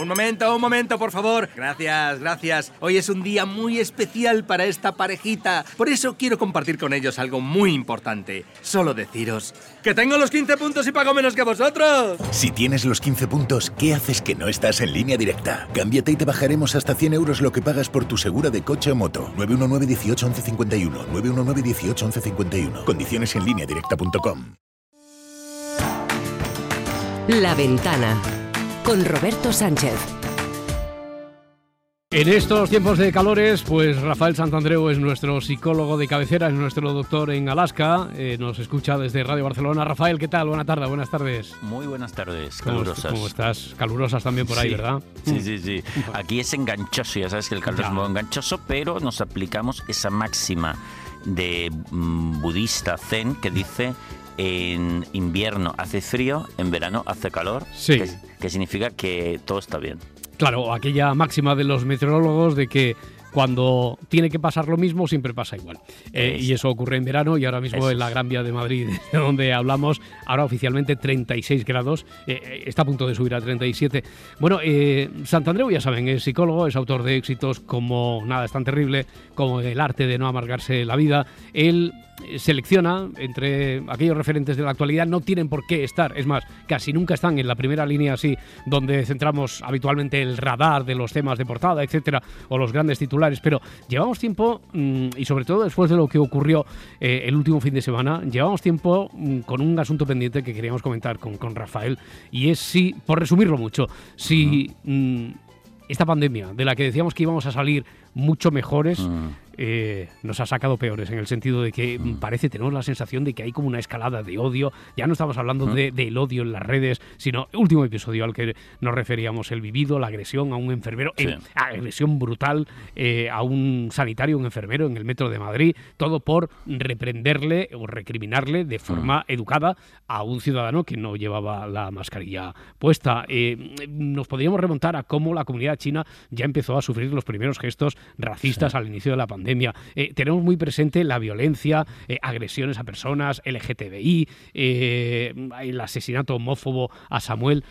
Un momento, un momento, por favor. Gracias, gracias. Hoy es un día muy especial para esta parejita. Por eso quiero compartir con ellos algo muy importante. Solo deciros que tengo los 15 puntos y pago menos que vosotros. Si tienes los 15 puntos, ¿qué haces que no estás en línea directa? Cámbiate y te bajaremos hasta 100 euros lo que pagas por tu segura de coche o moto. 919 18 11 51. 919 18 11 51. Condiciones en línea directa.com. La ventana con Roberto Sánchez. En estos tiempos de calores, pues Rafael Santandreu es nuestro psicólogo de cabecera, es nuestro doctor en Alaska, eh, nos escucha desde Radio Barcelona. Rafael, ¿qué tal? Buenas tardes, buenas tardes. Muy buenas tardes, ¿Cómo, calurosas. ¿Cómo estás? Calurosas también por ahí, Sí. ¿verdad? Sí, sí, sí. Aquí es enganchoso, ya sabes que el calor Ya. es muy enganchoso, pero nos aplicamos esa máxima de mm, budista zen que dice en invierno hace frío, en verano hace calor, Sí. que, que significa que todo está bien. Claro, aquella máxima de los meteorólogos de que cuando tiene que pasar lo mismo, siempre pasa igual. Eh, y eso ocurre en verano y ahora mismo Eso en la. Gran Vía de Madrid, de donde hablamos, ahora oficialmente 36 grados, eh, eh, está a punto de subir a 37. Bueno, eh, Santandreu, ya saben, es psicólogo, es autor de éxitos como Nada es tan terrible, como El arte de no amargarse la vida. Él selecciona entre aquellos referentes de la actualidad, no tienen por qué estar, es más, casi nunca están en la primera línea así, donde centramos habitualmente el radar de los temas de portada, etcétera, o los grandes titulares, pero llevamos tiempo, mm, y sobre todo después de lo que ocurrió eh, el último fin de semana, llevamos tiempo mm, con un asunto pendiente que queríamos comentar con, con Rafael, y es si, por resumirlo mucho, si mm, esta pandemia, de la que decíamos que íbamos a salir mucho mejores. Eh, nos ha sacado peores, en el sentido de que parece, tenemos la sensación de que hay como una escalada de odio. Ya no estamos hablando de- del odio en las redes, sino el último episodio al que nos referíamos, el vivido, la agresión a un enfermero, Sí. eh, agresión brutal eh, a un sanitario, un enfermero en el metro de Madrid, todo por reprenderle o recriminarle de forma educada a un ciudadano que no llevaba la mascarilla puesta. Eh, nos podríamos remontar a cómo la comunidad china ya empezó a sufrir los primeros gestos racistas al inicio de la pandemia. Eh, tenemos muy presente la violencia, eh, agresiones a personas, LGTBI, eh, el asesinato homófobo a Samuel.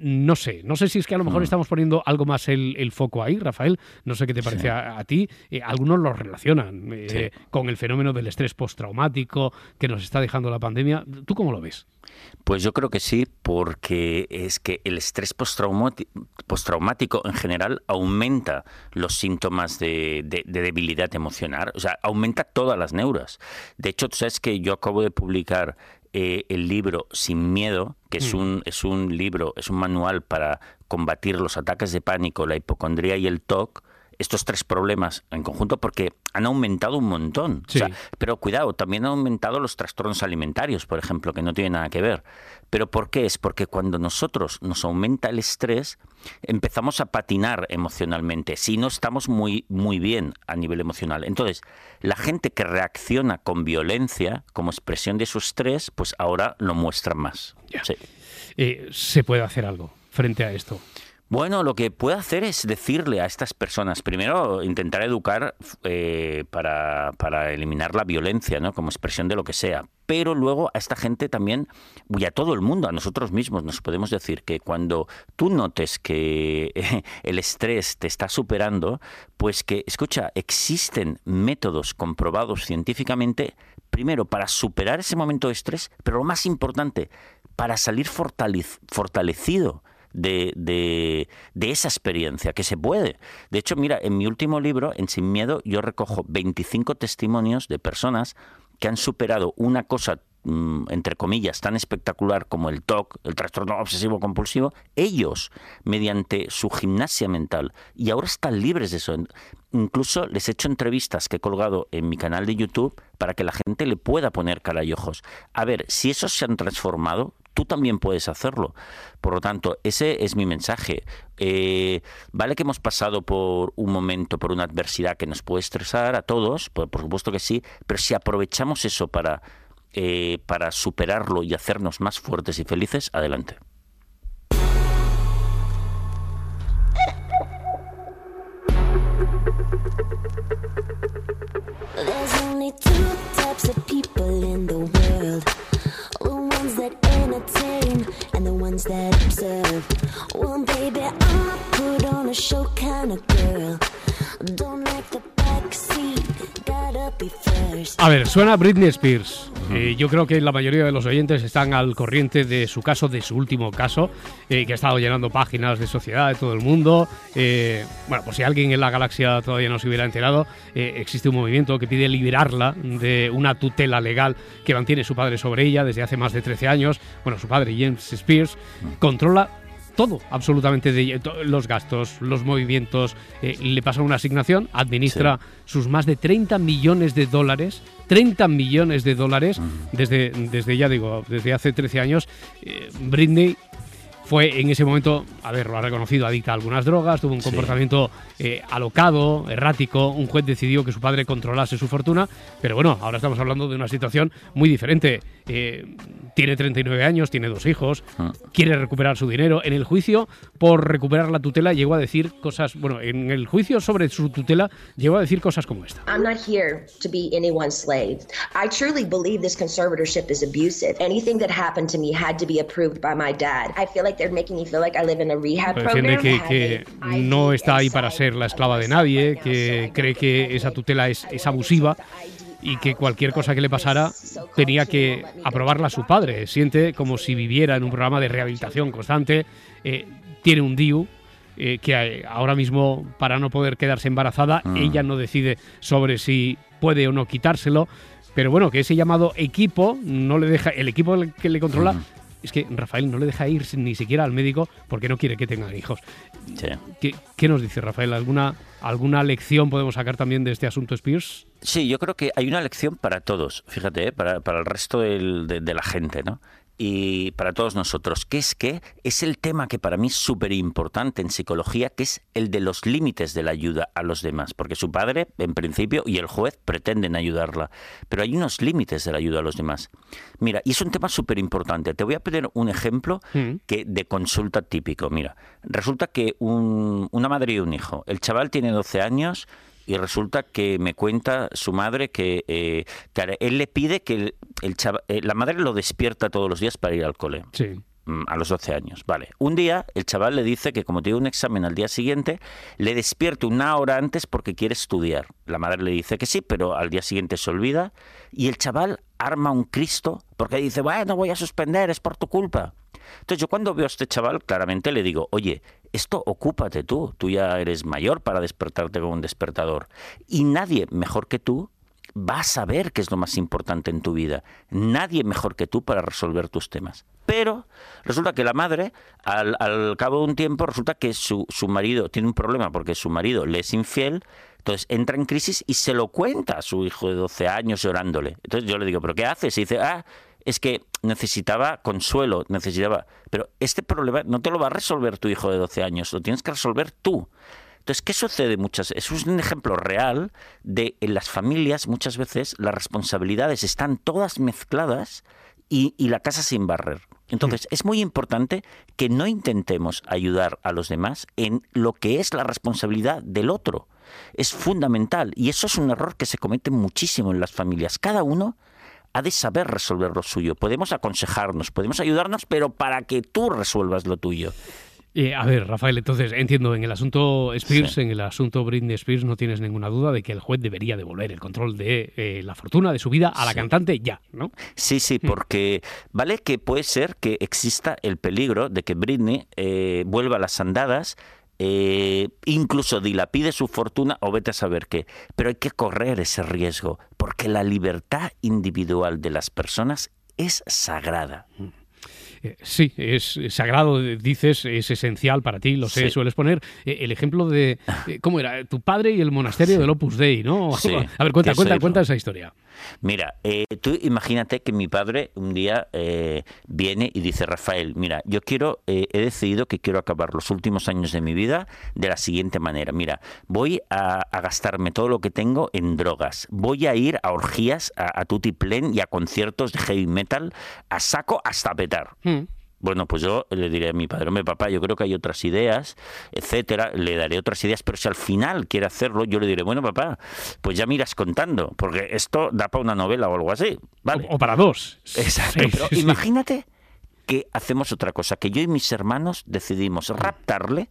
No sé, no sé si es que a lo mejor estamos poniendo algo más el, el foco ahí, Rafael. No sé qué te parece a, a ti. Algunos lo relacionan con el fenómeno del estrés postraumático que nos está dejando la pandemia. ¿Tú cómo lo ves? Pues yo creo que sí, porque es que el estrés postraumático en general aumenta los síntomas de, de- de debilidad emocional, o sea, aumenta todas las neuras. De hecho, tú sabes que yo acabo de publicar eh, el libro Sin Miedo, que es, un, es un libro, es un manual para combatir los ataques de pánico, la hipocondría y el TOC, estos tres problemas en conjunto porque han aumentado un montón. O Sí. sea, pero cuidado, también han aumentado los trastornos alimentarios, por ejemplo, que no tienen nada que ver. ¿Pero por qué? Es porque cuando nosotros nos aumenta el estrés, empezamos a patinar emocionalmente, si no estamos muy, muy bien a nivel emocional. Entonces, la gente que reacciona con violencia como expresión de su estrés, pues ahora lo muestra más. Sí. Eh, ¿Se puede hacer algo frente a esto? Bueno, lo que puede hacer es decirle a estas personas, primero intentar educar eh, para, para eliminar la violencia, ¿no? Como expresión de lo que sea. Pero luego a esta gente también, y a todo el mundo, a nosotros mismos, nos podemos decir que cuando tú notes que el estrés te está superando, pues que, escucha, existen métodos comprobados científicamente, primero para superar ese momento de estrés, pero lo más importante, para salir fortalec- fortalecido de, de- de esa experiencia, que se puede. De hecho, mira, en mi último libro, en Sin Miedo, yo recojo 25 testimonios de personas que han superado una cosa mm, entre comillas, tan espectacular como el TOC, el trastorno obsesivo compulsivo, ellos, mediante su gimnasia mental, y ahora están libres de eso. Incluso les he hecho entrevistas que he colgado en mi canal de YouTube para que la gente le pueda poner cara y ojos. A ver, si esos se han transformado, tú también puedes hacerlo. Por lo tanto, ese es mi mensaje. Eh, vale que hemos pasado por un momento, por una adversidad que nos puede estresar a todos, por, por supuesto que sí, pero si aprovechamos eso para, eh, para superarlo y hacernos más fuertes y felices, adelante. ones that observe. Well, baby, I'm a put on a show kind of girl. Don't like the backseat. A ver, suena Britney Spears. Eh, yo creo que la mayoría de los oyentes están al corriente de su caso, de su último caso, eh, que ha estado llenando páginas de sociedad de todo el mundo. Eh, bueno, por si alguien en la galaxia todavía no se hubiera enterado, existe un movimiento que pide liberarla de una tutela legal que mantiene su padre sobre ella desde hace más de 13 años. Bueno, su padre, James Spears, controla todo, absolutamente de los gastos, los movimientos, eh, le pasa una asignación, administra sus más de 30 millones de dólares, 30 millones de dólares desde, desde ya digo, desde hace 13 años. eh, Britney fue en ese momento, a ver, lo ha reconocido, adicta a algunas drogas, tuvo un Sí. comportamiento eh, alocado, errático. Un juez decidió que su padre controlase su fortuna, pero bueno, ahora estamos hablando de una situación muy diferente. Eh, tiene 39 años, tiene dos hijos, Ah. quiere recuperar su dinero. En el juicio por recuperar la tutela llegó a decir cosas, bueno, en el juicio sobre su tutela llegó a decir cosas como esta. I'm not here to be anyone's slave. I truly believe this conservatorship is abusive. Anything that happened to me had to be approved by my dad. I feel like they're making me feel like I live in a rehab Defiende program. que, have que a no está ahí para ser la esclava de nadie, que cree que esa tutela es, es abusiva y que cualquier cosa que le pasara tenía que aprobarla su padre. Siente como si viviera en un programa de rehabilitación constante. eh, tiene un DIU. eh, que eh, ahora mismo, para no poder quedarse embarazada, ella no decide sobre si puede o no quitárselo. Pero bueno, que ese llamado equipo no le deja, el equipo que le controla, es que Rafael no le deja ir ni siquiera al médico porque no quiere que tengan hijos. Sí. ¿Qué, qué nos dice Rafael? ¿Alguna, ¿Alguna lección podemos sacar también de este asunto Spears? Sí, yo creo que hay una lección para todos, fíjate, ¿eh? para, para el resto del- de, de la gente, ¿no? Y para todos nosotros, que es que es el tema que para mí es súper importante en psicología, que es el de los límites de la ayuda a los demás. Porque su padre, en principio, y el juez pretenden ayudarla, pero hay unos límites de la ayuda a los demás. Mira, y es un tema súper importante. Te voy a pedir un ejemplo Mm. que de consulta típico. Mira, resulta que un- una madre y un hijo, el chaval tiene 12 años y resulta que me cuenta su madre que, eh, que él le pide que el, el chava- eh, la madre lo despierta todos los días para ir al cole. Sí. Mm, A los 12 años, vale. Un día el chaval le dice que como tiene un examen al día siguiente, le despierte una hora antes porque quiere estudiar. La madre le dice que sí, pero al día siguiente se olvida y el chaval arma un Cristo porque dice, bueno, voy a suspender, es por tu culpa. Entonces yo cuando veo a este chaval, claramente le digo, oye, esto ocúpate tú, tú ya eres mayor para despertarte con un despertador. Y nadie mejor que tú va a saber qué es lo más importante en tu vida. Nadie mejor que tú para resolver tus temas. Pero resulta que la madre, al, al cabo de un tiempo, resulta que su, su marido tiene un problema porque su marido le es infiel, entonces entra en crisis y se lo cuenta a su hijo de 12 años llorándole. Entonces yo le digo, ¿pero qué haces? Y dice, ah, es que necesitaba consuelo, necesitaba... Pero este problema no te lo va a resolver tu hijo de 12 años, lo tienes que resolver tú. Entonces, ¿qué sucede muchas Eso es un ejemplo real de en las familias muchas veces las responsabilidades están todas mezcladas y, y la casa sin barrer. Entonces, es muy importante que no intentemos ayudar a los demás en lo que es la responsabilidad del otro. Es fundamental y eso es un error que se comete muchísimo en las familias. Cada uno ha de saber resolver lo suyo. Podemos aconsejarnos, podemos ayudarnos, pero para que tú resuelvas lo tuyo. Eh, a ver, Rafael, entonces entiendo, en el asunto Spears, Sí. en el asunto Britney Spears, no tienes ninguna duda de que el juez debería devolver el control de eh, la fortuna de su vida a la Sí. cantante ya, ¿no? Sí, sí, porque vale que puede ser que exista el peligro de que Britney eh, vuelva a las andadas, eh, incluso dilapide su fortuna o vete a saber qué. Pero hay que correr ese riesgo, porque la libertad individual de las personas es sagrada. Eh, sí, es sagrado, dices, es esencial para ti, lo sé, Sí. sueles poner eh, el ejemplo de, ¿cómo era? Tu padre y el monasterio del Opus Dei, ¿no? Sí, A ver, cuenta, cuenta, cuenta esa historia. Mira, eh, tú imagínate que mi padre un día eh, viene y dice, Rafael, mira, yo quiero, eh, he decidido que quiero acabar los últimos años de mi vida de la siguiente manera. Mira, voy a, gastarme todo lo que tengo en drogas. Voy a ir a orgías, a, a y a conciertos de heavy metal a saco hasta petar. Mm. Bueno, pues yo le diré a mi padre, hombre, papá, yo creo que hay otras ideas, etcétera, le daré otras ideas, pero si al final quiere hacerlo, yo le diré, bueno, papá, pues ya miras contando, porque esto da para una novela o algo así, ¿vale? O, o para dos. Exacto, Sí, pero sí, imagínate que hacemos otra cosa, que yo y mis hermanos decidimos raptarle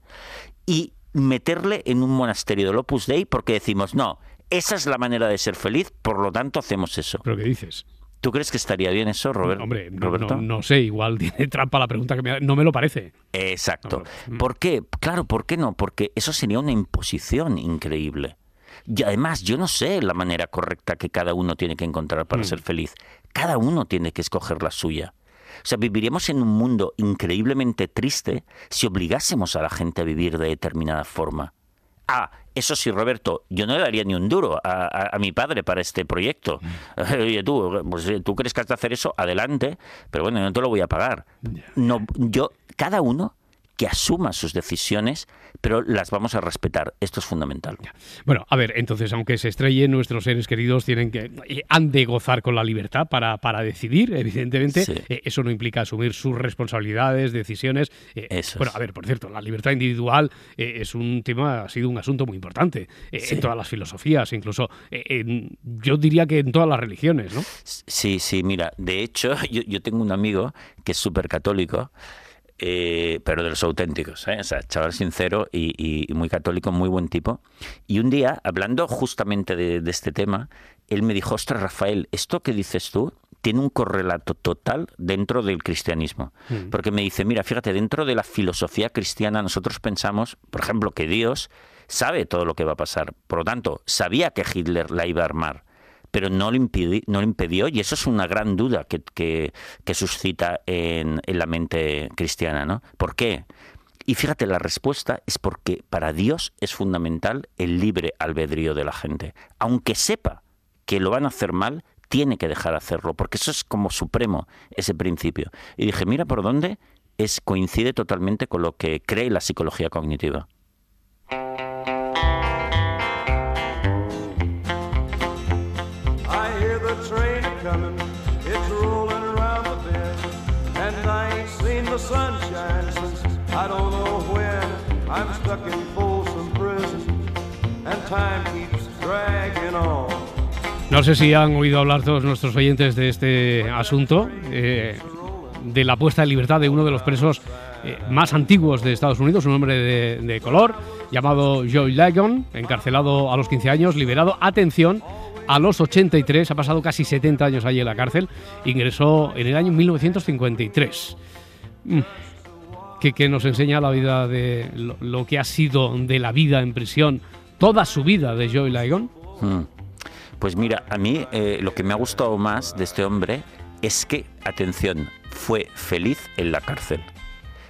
y meterle en un monasterio del Opus Dei porque decimos, no, esa es la manera de ser feliz, por lo tanto hacemos eso. ¿Pero qué dices? ¿Tú crees que estaría bien eso, Robert- Hombre, no, Roberto? no- no sé, igual tiene trampa la pregunta que me No me lo parece. Exacto. No, ¿Por qué? Claro, ¿por qué no? Porque eso sería una imposición increíble. Y además, yo no sé la manera correcta que cada uno tiene que encontrar para ser feliz. Cada uno tiene que escoger la suya. O sea, viviríamos en un mundo increíblemente triste si obligásemos a la gente a vivir de determinada forma. Ah, eso sí, Roberto, yo no le daría ni un duro a, a- a mi padre para este proyecto. Oye, tú, pues, eh, tú crees que has de hacer eso, adelante, pero bueno, no te lo voy a pagar. No, yo, cada uno que asuma sus decisiones, pero las vamos a respetar. Esto es fundamental. Bueno, a ver, entonces, aunque se estrellen, nuestros seres queridos tienen que eh, han de gozar con la libertad para, para decidir, evidentemente. Sí. Eh, eso no implica asumir sus responsabilidades, decisiones. Eh, Eso bueno, es. a ver, por cierto, la libertad individual es un tema, ha sido un asunto muy importante en todas las filosofías, incluso en- yo diría que en todas las religiones, ¿no? Sí, sí, mira, de hecho, yo, yo tengo un amigo que es súper católico, eh, pero de los auténticos, ¿eh? o sea, chaval sincero y, muy católico, muy buen tipo. Y un día, hablando justamente de, de este tema, él me dijo, ostras, Rafael, esto que dices tú tiene un correlato total dentro del cristianismo. Porque me dice, mira, fíjate, dentro de la filosofía cristiana nosotros pensamos, por ejemplo, que Dios sabe todo lo que va a pasar. Por lo tanto, sabía que Hitler la iba a armar pero no lo, impidi- no lo impidió y eso es una gran duda que, que- que suscita en, en la mente cristiana, ¿no? ¿Por qué? Y fíjate, la respuesta es porque para Dios es fundamental el libre albedrío de la gente. Aunque sepa que lo van a hacer mal, tiene que dejar hacerlo, porque eso es como supremo, ese principio. Y dije, mira por dónde es, coincide totalmente con lo que cree la psicología cognitiva. No sé si han oído hablar todos nuestros oyentes de este asunto, eh, de la puesta en libertad de uno de los presos eh, más antiguos de Estados Unidos, un hombre de, color llamado Joe Ligon, encarcelado a los 15 años, liberado, atención, a los 83, ha pasado casi 70 años allí en la cárcel, ingresó en el año 1953. Mm. Que, nos enseña la vida de lo que ha sido de la vida en prisión, toda su vida de Joe Ligon. Mm. Pues mira, a mí eh, lo que me ha gustado más de este hombre es que, atención, fue feliz en la cárcel.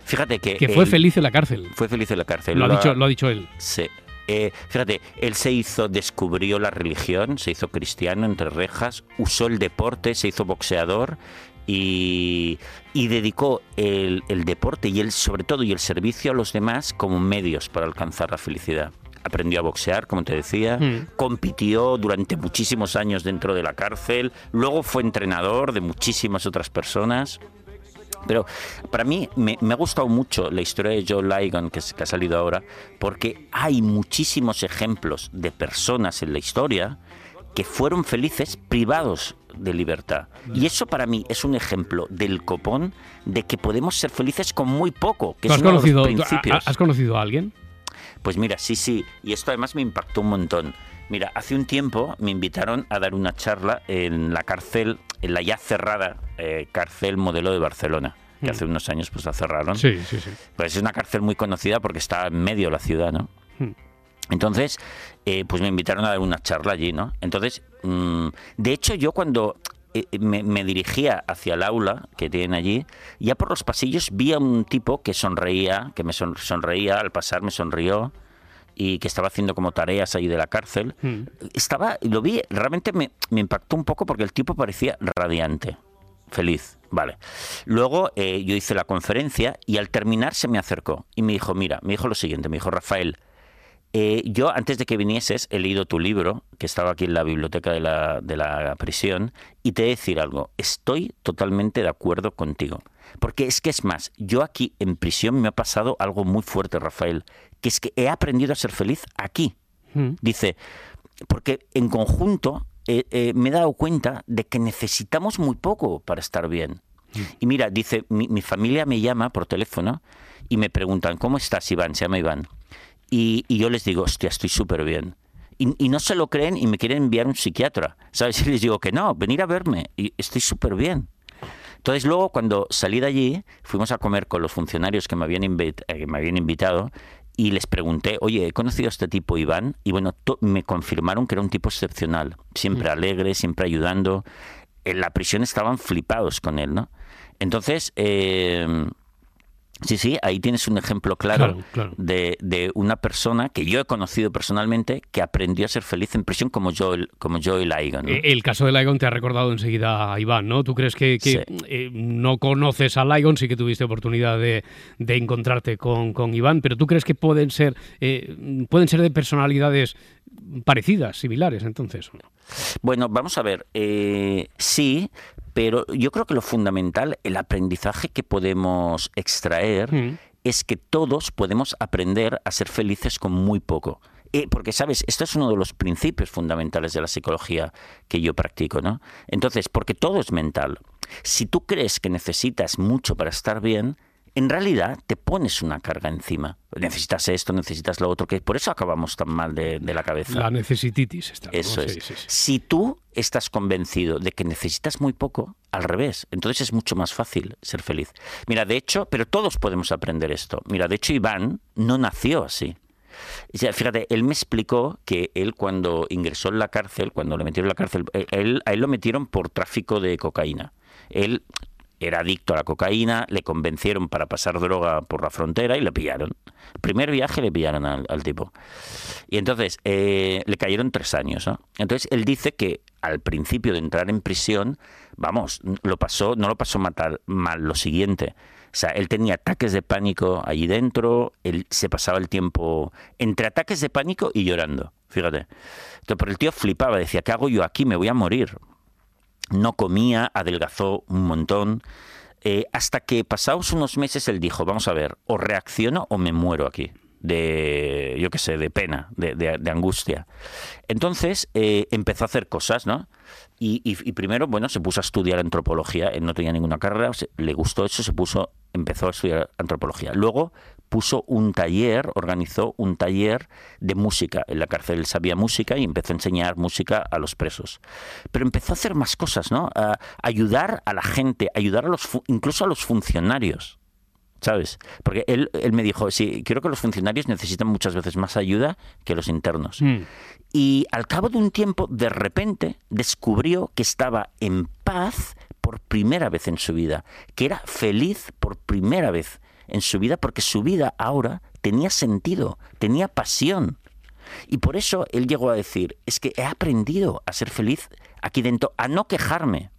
Fíjate que... Que fue él feliz en la cárcel. Fue feliz en la cárcel. Lo ha, dicho, lo ha dicho él. Sí. Eh, fíjate, él se hizo, descubrió la religión, se hizo cristiano entre rejas, usó el deporte, se hizo boxeador y, y dedicó el, el deporte y el, sobre todo y el servicio a los demás como medios para alcanzar la felicidad. Aprendió a boxear, como te decía, Mm. compitió durante muchísimos años dentro de la cárcel, luego fue entrenador de muchísimas otras personas. Pero para mí me, me ha gustado mucho la historia de Joe Ligon que, que ha salido ahora, porque hay muchísimos ejemplos de personas en la historia que fueron felices privados de libertad. Y eso para mí es un ejemplo del copón de que podemos ser felices con muy poco, que ¿Tú es has, uno de los conocido, principios. ha- ¿Has conocido a alguien? Pues mira, sí, sí, y esto además me impactó un montón. Mira, hace un tiempo me invitaron a dar una charla en la cárcel, en la ya cerrada eh, cárcel modelo de Barcelona, que Mm. hace unos años pues la cerraron. Sí, sí, sí. Pues es una cárcel muy conocida porque está en medio de la ciudad, ¿no? Hmm. Entonces, eh, pues me invitaron a dar una charla allí, ¿no? Entonces, mm, de hecho, yo cuando me, me dirigía hacia el aula que tienen allí, ya por los pasillos vi a un tipo que sonreía, que me son- sonreía, al pasar me sonrió y que estaba haciendo como tareas allí de la cárcel. Hmm. Estaba, lo vi, realmente me, me impactó un poco porque el tipo parecía radiante, feliz, vale. Luego eh, yo hice la conferencia y al terminar se me acercó y me dijo, mira, me dijo lo siguiente, me dijo, Rafael, eh, yo antes de que vinieses he leído tu libro, que estaba aquí en la biblioteca de la, de la prisión, y te he de decir algo, estoy totalmente de acuerdo contigo. Porque es que es más, yo aquí en prisión me ha pasado algo muy fuerte, Rafael, que es que he aprendido a ser feliz aquí. Mm. Dice, porque en conjunto eh, eh, me he dado cuenta de que necesitamos muy poco para estar bien. Y mira, dice, mi, mi familia me llama por teléfono y me preguntan, ¿cómo estás, Iván? Se llama Iván. Y, y yo les digo, hostia, estoy súper bien. Y, y no se lo creen y me quieren enviar un psiquiatra. ¿Sabes? Y les digo que no, venir a verme. Y estoy súper bien. Entonces luego cuando salí de allí, fuimos a comer con los funcionarios que me habían, eh, que me habían invitado y les pregunté, oye, he conocido a este tipo Iván y bueno, me confirmaron que era un tipo excepcional, siempre alegre, siempre ayudando. En la prisión estaban flipados con él, ¿no? Entonces, eh, sí, sí, ahí tienes un ejemplo claro, Claro, claro. De, de una persona que yo he conocido personalmente que aprendió a ser feliz en prisión como Joel, como Joel Igon. ¿no? Eh, El caso de Ligon te ha recordado enseguida a Iván, ¿no? ¿Tú crees que, que, Sí. eh, no conoces a Ligon? Sí que tuviste oportunidad de, de encontrarte con, con Iván, pero ¿tú crees que pueden ser, eh, pueden ser de personalidades parecidas, similares, entonces? Bueno, vamos a ver. eh, sí, pero yo creo que lo fundamental, el aprendizaje que podemos extraer Mm. es que todos podemos aprender a ser felices con muy poco. Eh, porque, ¿sabes? Esto es uno de los principios fundamentales de la psicología que yo practico, ¿no? Entonces, porque todo es mental. Si tú crees que necesitas mucho para estar bien, en realidad te pones una carga encima. Necesitas esto, necesitas lo otro, que por eso acabamos tan mal de, de la cabeza. La necesititis está. ¿no? Eso es. Sí. Si tú estás convencido de que necesitas muy poco, al revés, entonces es mucho más fácil ser feliz. Mira, de hecho, pero todos podemos aprender esto. Mira, de hecho, Iván no nació así. O sea, fíjate, él me explicó que él cuando ingresó en la cárcel, cuando le metieron en la cárcel, eh, él, a él lo metieron por tráfico de cocaína. Él era adicto a la cocaína, le convencieron para pasar droga por la frontera y le pillaron. Primer viaje le pillaron al, tipo. Y entonces eh, le cayeron tres años. ¿no? Entonces él dice que al principio de entrar en prisión, vamos, lo pasó, no lo pasó mal lo siguiente. O sea, él tenía ataques de pánico allí dentro, él se pasaba el tiempo entre ataques de pánico y llorando, fíjate. Entonces, pero el tío flipaba, decía, ¿qué hago yo aquí? Me voy a morir. No comía, adelgazó un montón. Eh, hasta que pasados unos meses él dijo, vamos a ver, o reacciono o me muero aquí, de, yo qué sé, de pena, de, de- angustia. Entonces eh, empezó a hacer cosas, ¿no? Y, y- primero, bueno, se puso a estudiar antropología, él no tenía ninguna carrera, le gustó eso, se puso, empezó a estudiar antropología. Luego puso un taller, organizó un taller de música. En la cárcel él sabía música y empezó a enseñar música a los presos. Pero empezó a hacer más cosas, ¿no? A ayudar a la gente, ayudar a los, incluso a los funcionarios. ¿Sabes? Porque él, él me dijo, sí, creo que los funcionarios necesitan muchas veces más ayuda que los internos. Mm. Y al cabo de un tiempo, de repente, descubrió que estaba en paz por primera vez en su vida, que era feliz por primera vez en su vida, porque su vida ahora tenía sentido, tenía pasión. Y por eso él llegó a decir, es que he aprendido a ser feliz aquí dentro, a no quejarme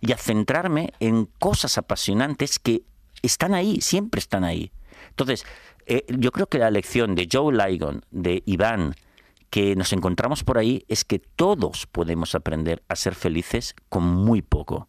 y a centrarme en cosas apasionantes que están ahí, siempre están ahí. Entonces, eh, yo creo que la lección de Joe Ligon, de Iván, que nos encontramos por ahí, es que todos podemos aprender a ser felices con muy poco.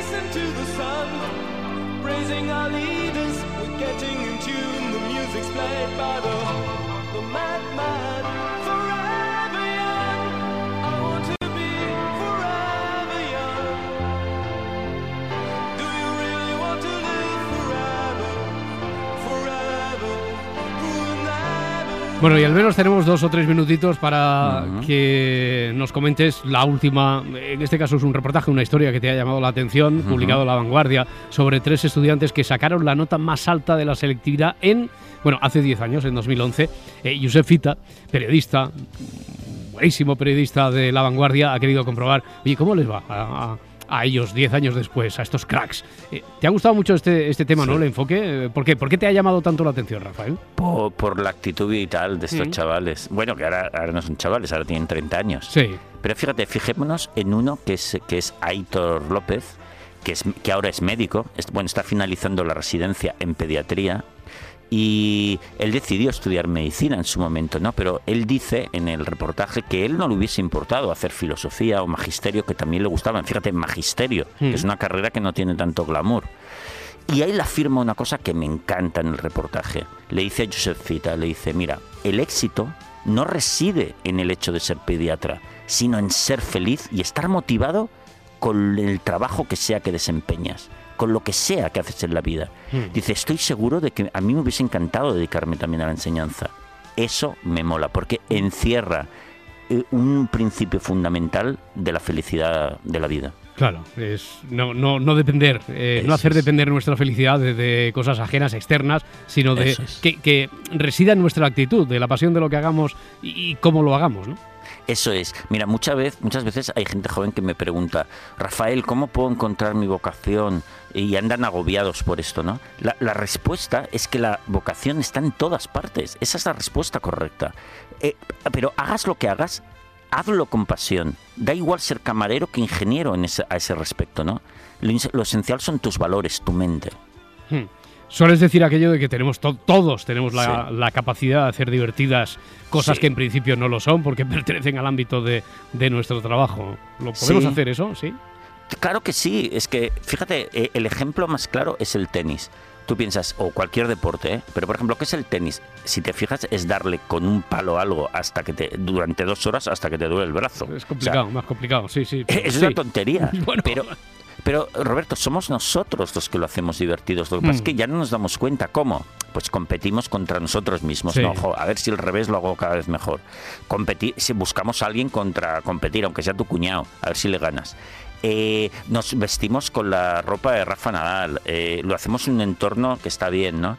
faces into the sun. Praising our leaders, we're getting in tune. The music's played by the, the madman. Bueno, y al menos tenemos dos o tres minutitos para que nos comentes la última, en este caso es un reportaje, una historia que te ha llamado la atención, publicado en La Vanguardia, sobre tres estudiantes que sacaron la nota más alta de la selectividad en, bueno, hace 10 años, en 2011. Eh, Josep Fita, periodista, buenísimo periodista de La Vanguardia, ha querido comprobar, oye, ¿cómo les va a, a- a ellos 10 años después, a estos cracks. Eh, ¿Te ha gustado mucho este, este tema, no? El enfoque. ¿Por qué? ¿Por qué te ha llamado tanto la atención, Rafael? Por, por la actitud vital de estos Mm. chavales. Bueno, que ahora, ahora no son chavales, ahora tienen 30 años. Sí. Pero fíjate, fijémonos en uno que es, que es Aitor López, que, es, que ahora es médico, es- bueno, está finalizando la residencia en pediatría y él decidió estudiar medicina en su momento, ¿no? Pero él dice en el reportaje que él no le hubiese importado hacer filosofía o magisterio, que también le gustaban. Fíjate, magisterio, que es una carrera que no tiene tanto glamour. Y ahí le afirma una cosa que me encanta en el reportaje. Le dice a Joseph Fita, le dice, mira, el éxito no reside en el hecho de ser pediatra, sino en ser feliz y estar motivado con el trabajo que sea que desempeñas, con lo que sea que haces en la vida. Dice, estoy seguro de que a mí me hubiese encantado dedicarme también a la enseñanza. Eso me mola, porque encierra eh, un principio fundamental de la felicidad de la vida. Claro, es no, no, no depender, eh, no hacer depender nuestra felicidad de, de cosas ajenas, externas, sino de es. que, que resida en nuestra actitud, de la pasión de lo que hagamos y, y cómo lo hagamos, ¿no? Eso es. Mira, muchas veces, muchas veces hay gente joven que me pregunta, Rafael, ¿cómo puedo encontrar mi vocación? Y andan agobiados por esto, ¿no? La, respuesta es que la vocación está en todas partes. Esa es la respuesta correcta. Eh, pero hagas lo que hagas, hazlo con pasión. Da igual ser camarero que ingeniero en ese- a ese respecto, ¿no? Lo esencial son tus valores, tu mente. Hmm. Sueles decir aquello de que tenemos to- todos tenemos la, Sí. la capacidad de hacer divertidas cosas Sí. que en principio no lo son porque pertenecen al ámbito de, de nuestro trabajo. ¿Lo podemos Sí. hacer eso? Sí. Claro que sí, es que fíjate, eh, el ejemplo más claro es el tenis. Tú piensas, o cualquier deporte, ¿eh? pero por ejemplo, ¿qué es el tenis? Si te fijas, es darle con un palo algo hasta que te, durante dos horas hasta que te duele el brazo. Es O sea, complicado, más complicado, sí, sí. es sí. una tontería. Bueno. Pero, pero, Roberto, somos nosotros los que lo hacemos divertidos. Lo que pasa es Mm. que ya no nos damos cuenta. ¿Cómo? Pues competimos contra nosotros mismos. Sí. ¿no? Jo, a ver si al revés lo hago cada vez mejor. Competir, si buscamos a alguien contra competir, aunque sea tu cuñado, a ver si le ganas. Eh, nos vestimos con la ropa de Rafa Nadal. eh, lo hacemos en un entorno que está bien, ¿no?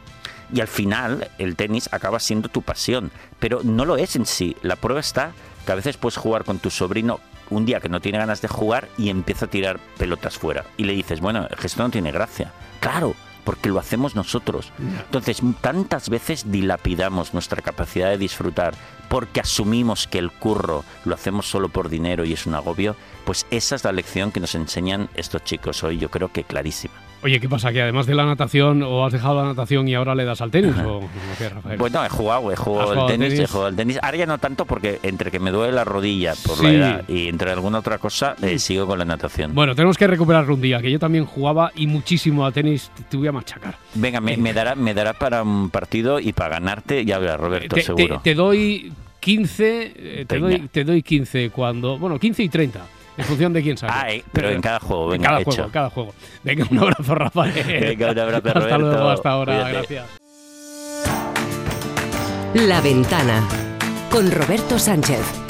Y al final el tenis acaba siendo tu pasión, pero no lo es en sí. La prueba está que a veces puedes jugar con tu sobrino un día que no tiene ganas de jugar y empieza a tirar pelotas fuera. Y le dices, bueno, es que esto no tiene gracia. Claro, porque lo hacemos nosotros. Entonces, tantas veces dilapidamos nuestra capacidad de disfrutar porque asumimos que el curro lo hacemos solo por dinero y es un agobio, pues esa es la lección que nos enseñan estos chicos hoy, yo creo que clarísima. Oye, ¿qué pasa? ¿Que además de la natación o has dejado la natación y ahora le das al tenis? ¿O Rafael? Bueno, he jugado, he ¿Has jugado al tenis, tenis? he jugado al tenis. Ahora ya no tanto porque entre que me duele la rodilla por Sí. la edad y entre alguna otra cosa, eh, sigo con la natación. Bueno, tenemos que recuperarlo un día, que yo también jugaba y muchísimo a tenis, te- voy a machacar. Venga, me, me dará, me dará para un partido y para ganarte, ya verás, Roberto, te, te- seguro. te doy 15, eh, te Venga. doy, te doy 15 cuando, bueno, 15 y 30, en función de quién saque. Ah, eh, pero en cada juego, En venga, cada hecho. juego, en cada juego. Venga, un abrazo, Rafael. Venga, un abrazo, Hasta Roberto. luego, hasta ahora, Cuídate. gracias. La ventana con Roberto Sánchez.